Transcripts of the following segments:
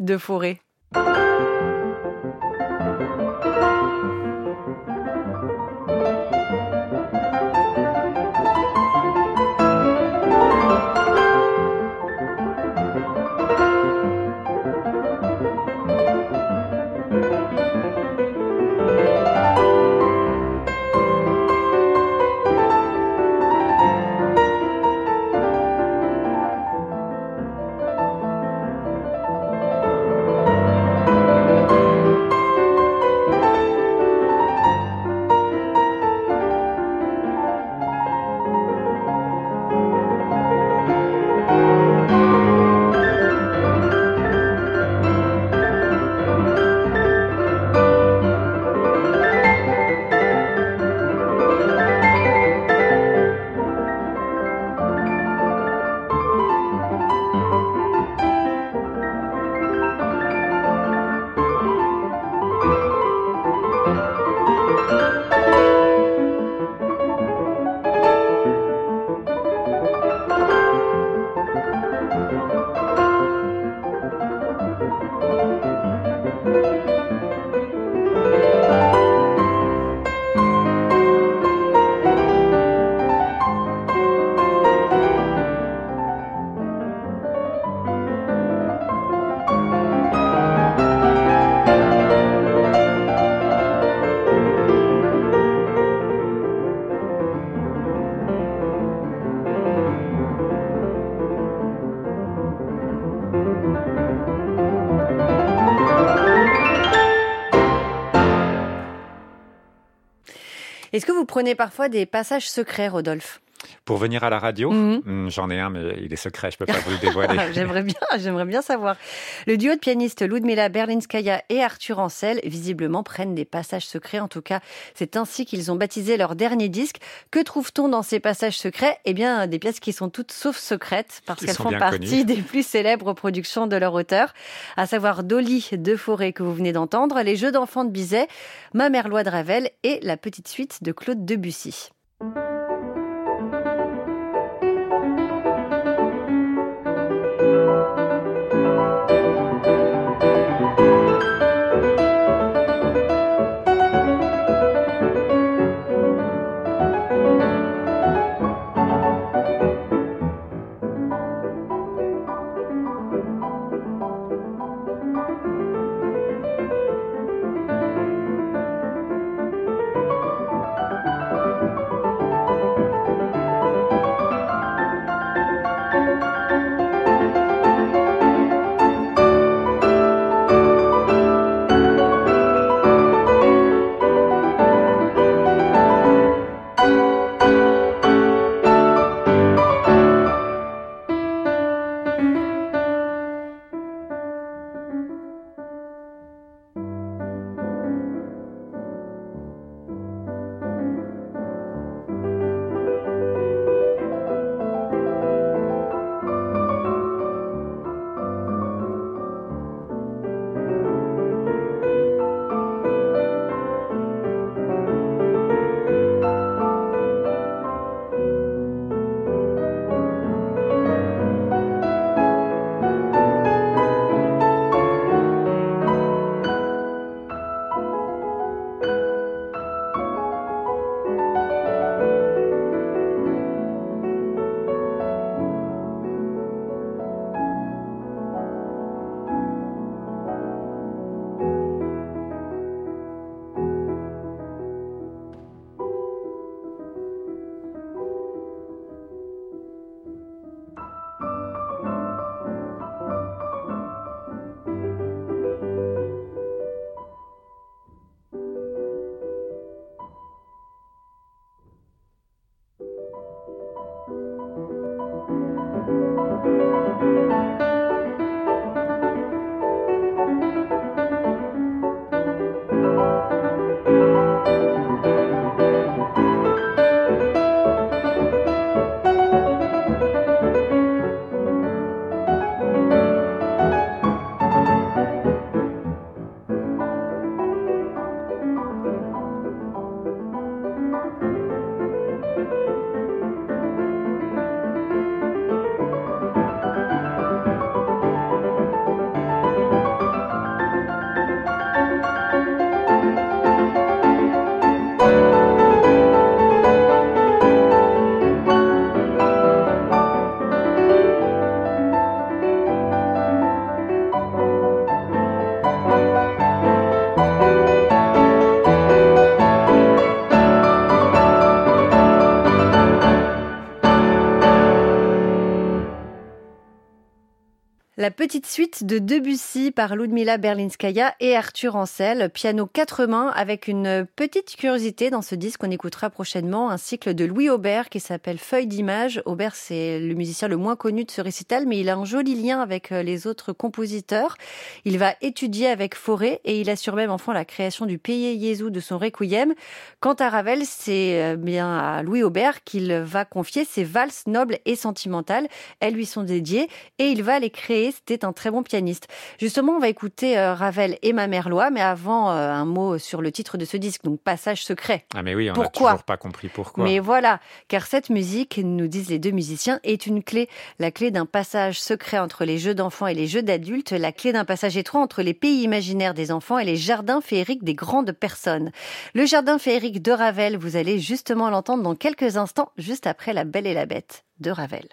De Forêt. Est-ce que vous prenez parfois des passages secrets, Rodolphe? Pour venir à la radio, Mhm. Hmm, j'en ai un, mais il est secret, je peux pas vous le dévoiler. j'aimerais bien, j'aimerais bien savoir. Le duo de pianistes Ludmila Berlinskaya et Arthur Ancel, visiblement, prennent des passages secrets. En tout cas, c'est ainsi qu'ils ont baptisé leur dernier disque. Que trouve-t-on dans ces passages secrets? Eh bien, des pièces qui sont toutes sauf secrètes, parce qu'elles font partie connues. des plus célèbres productions de leur auteur, à savoir Dolly de Forêt que vous venez d'entendre, Les Jeux d'enfants de Bizet, Ma mère loi de Ravel et La petite suite de Claude Debussy. La petite suite de Debussy par Ludmila Berlinskaya et Arthur Ancel, piano quatre mains avec une petite curiosité dans ce disque. On écoutera prochainement un cycle de Louis Aubert qui s'appelle Feuille d'image. Aubert, c'est le musicien le moins connu de ce récital, mais il a un joli lien avec euh, les autres compositeurs. Il va étudier avec Fauré et il assure même enfin la création du Pays Jésus de son Requiem. Quant à Ravel, c'est euh, bien à Louis Aubert qu'il va confier ses valses nobles et sentimentales. Elles lui sont dédiées et il va les créer c'était un très bon pianiste. Justement, on va écouter euh, Ravel et Ma mère Loi, mais avant, euh, un mot sur le titre de ce disque, donc Passage secret. Ah mais oui, on n'a toujours pas compris pourquoi. Mais voilà, car cette musique, nous disent les deux musiciens, est une clé. La clé d'un passage secret entre les jeux d'enfants et les jeux d'adultes, la clé d'un passage étroit entre les pays imaginaires des enfants et les jardins féeriques des grandes personnes. Le jardin féerique de Ravel, vous allez justement l'entendre dans quelques instants, juste après La Belle et la Bête de Ravel.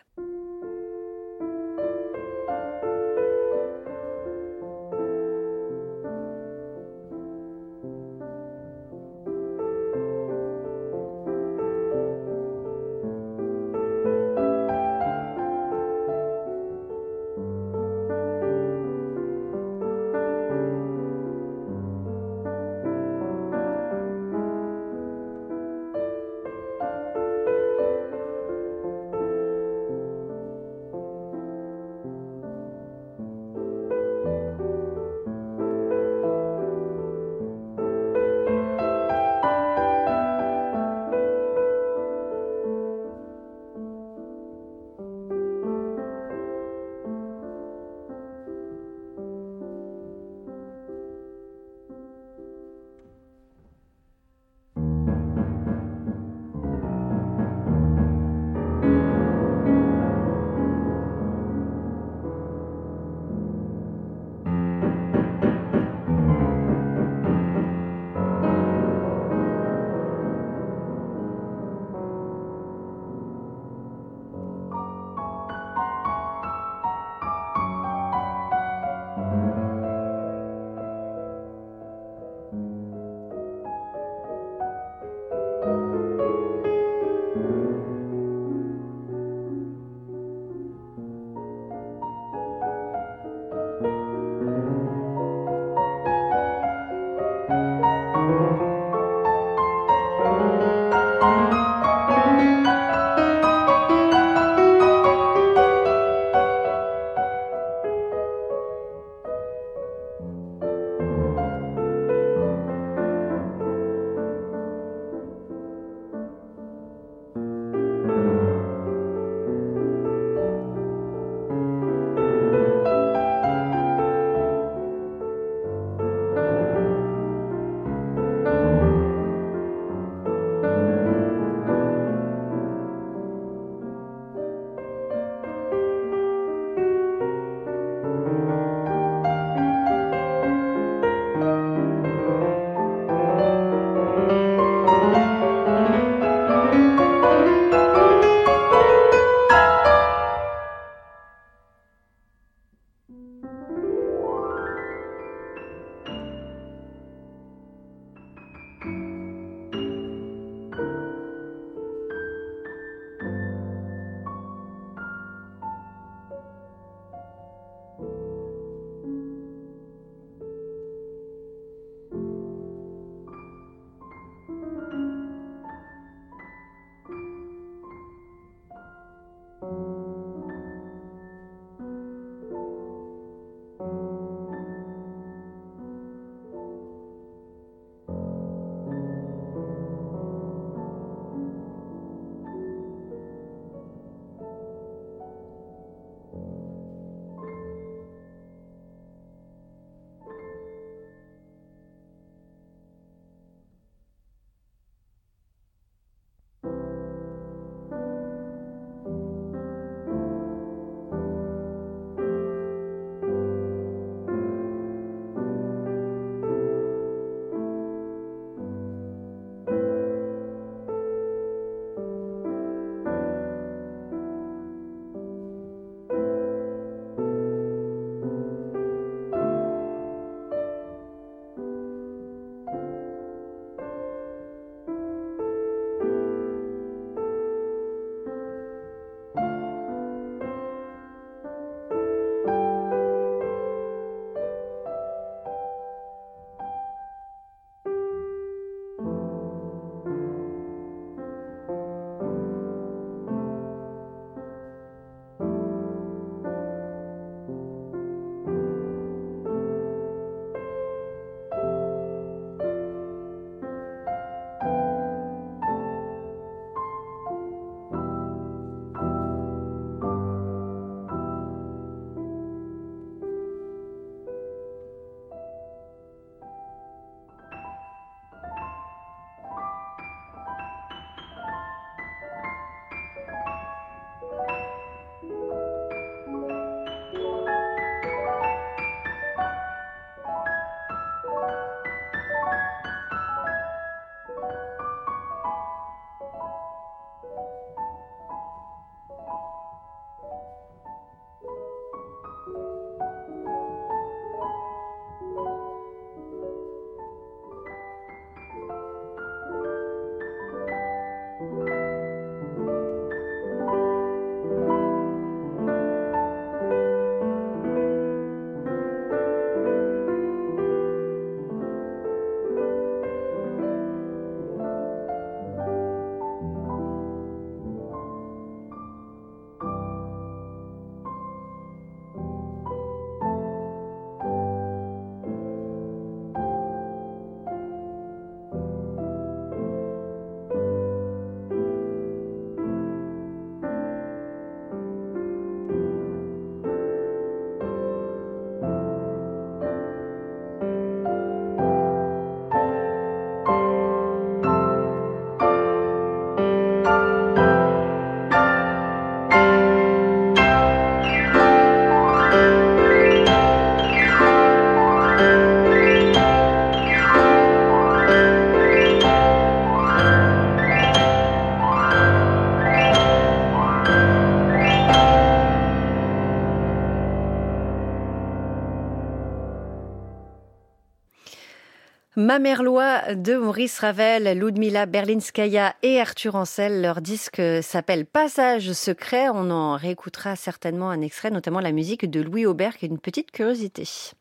Mamerlois de Maurice Ravel, Ludmila Berlinskaya et Arthur Ancel. Leur disque s'appelle Passage secret. On en réécoutera certainement un extrait, notamment la musique de Louis Aubert, qui est une petite curiosité.